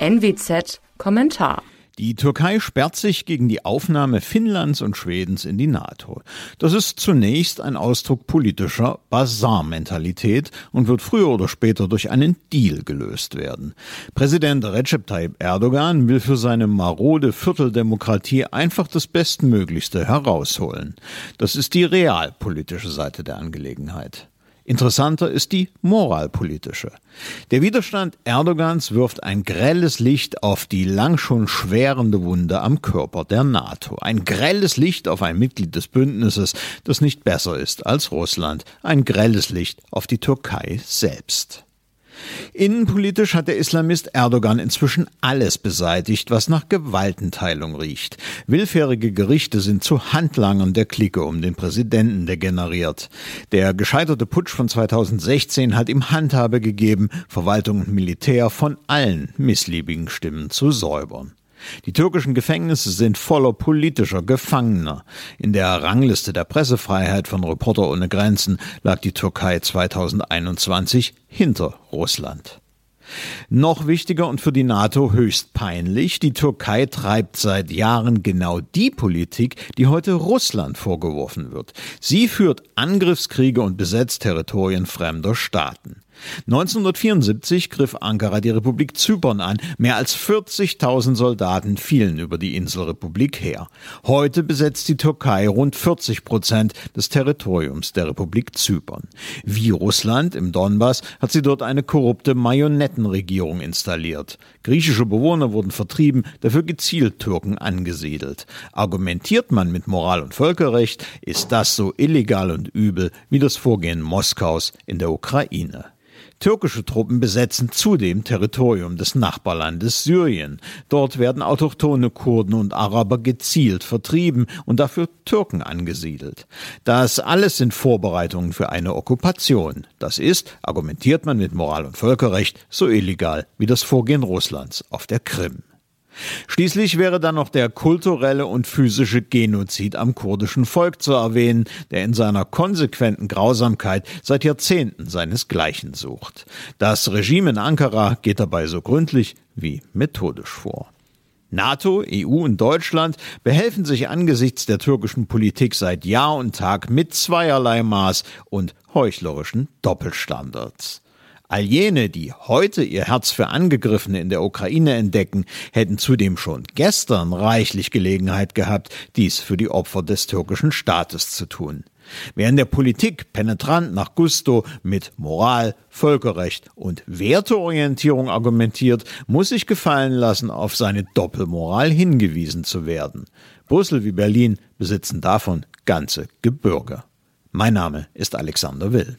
NWZ Kommentar die Türkei sperrt sich gegen die Aufnahme Finnlands und Schwedens in die NATO. Das ist zunächst ein Ausdruck politischer Basar-Mentalität und wird früher oder später durch einen Deal gelöst werden. Präsident Recep Tayyip Erdogan will für seine marode Vierteldemokratie einfach das Bestmöglichste herausholen. Das ist die realpolitische Seite der Angelegenheit. Interessanter ist die moralpolitische. Der Widerstand Erdogans wirft ein grelles Licht auf die lang schon schwerende Wunde am Körper der NATO. Ein grelles Licht auf ein Mitglied des Bündnisses, das nicht besser ist als Russland. Ein grelles Licht auf die Türkei selbst. Innenpolitisch hat der Islamist Erdogan inzwischen alles beseitigt, was nach Gewaltenteilung riecht. Willfährige Gerichte sind zu Handlangern der Clique um den Präsidenten degeneriert. Der gescheiterte Putsch von 2016 hat ihm Handhabe gegeben, Verwaltung und Militär von allen missliebigen Stimmen zu säubern. Die türkischen Gefängnisse sind voller politischer Gefangener. In der Rangliste der Pressefreiheit von Reporter ohne Grenzen lag die Türkei 2021 hinter Russland. Noch wichtiger und für die NATO höchst peinlich, die Türkei treibt seit Jahren genau die Politik, die heute Russland vorgeworfen wird. Sie führt Angriffskriege und besetzt Territorien fremder Staaten. 1974 griff Ankara die Republik Zypern an. Mehr als 40.000 Soldaten fielen über die Inselrepublik her. Heute besetzt die Türkei rund 40 Prozent des Territoriums der Republik Zypern. Wie Russland im Donbass hat sie dort eine korrupte Marionettenregierung installiert. Griechische Bewohner wurden vertrieben, dafür gezielt Türken angesiedelt. Argumentiert man mit Moral und Völkerrecht, ist das so illegal und übel wie das Vorgehen Moskaus in der Ukraine. Türkische Truppen besetzen zudem Territorium des Nachbarlandes Syrien. Dort werden autochthone Kurden und Araber gezielt vertrieben und dafür Türken angesiedelt. Das alles sind Vorbereitungen für eine Okkupation. Das ist, argumentiert man mit Moral und Völkerrecht, so illegal wie das Vorgehen Russlands auf der Krim. Schließlich wäre dann noch der kulturelle und physische Genozid am kurdischen Volk zu erwähnen, der in seiner konsequenten Grausamkeit seit Jahrzehnten seinesgleichen sucht. Das Regime in Ankara geht dabei so gründlich wie methodisch vor. NATO, EU und Deutschland behelfen sich angesichts der türkischen Politik seit Jahr und Tag mit zweierlei Maß und heuchlerischen Doppelstandards. All jene, die heute ihr Herz für Angegriffene in der Ukraine entdecken, hätten zudem schon gestern reichlich Gelegenheit gehabt, dies für die Opfer des türkischen Staates zu tun. Wer in der Politik penetrant nach Gusto mit Moral, Völkerrecht und Werteorientierung argumentiert, muss sich gefallen lassen, auf seine Doppelmoral hingewiesen zu werden. Brüssel wie Berlin besitzen davon ganze Gebirge. Mein Name ist Alexander Will.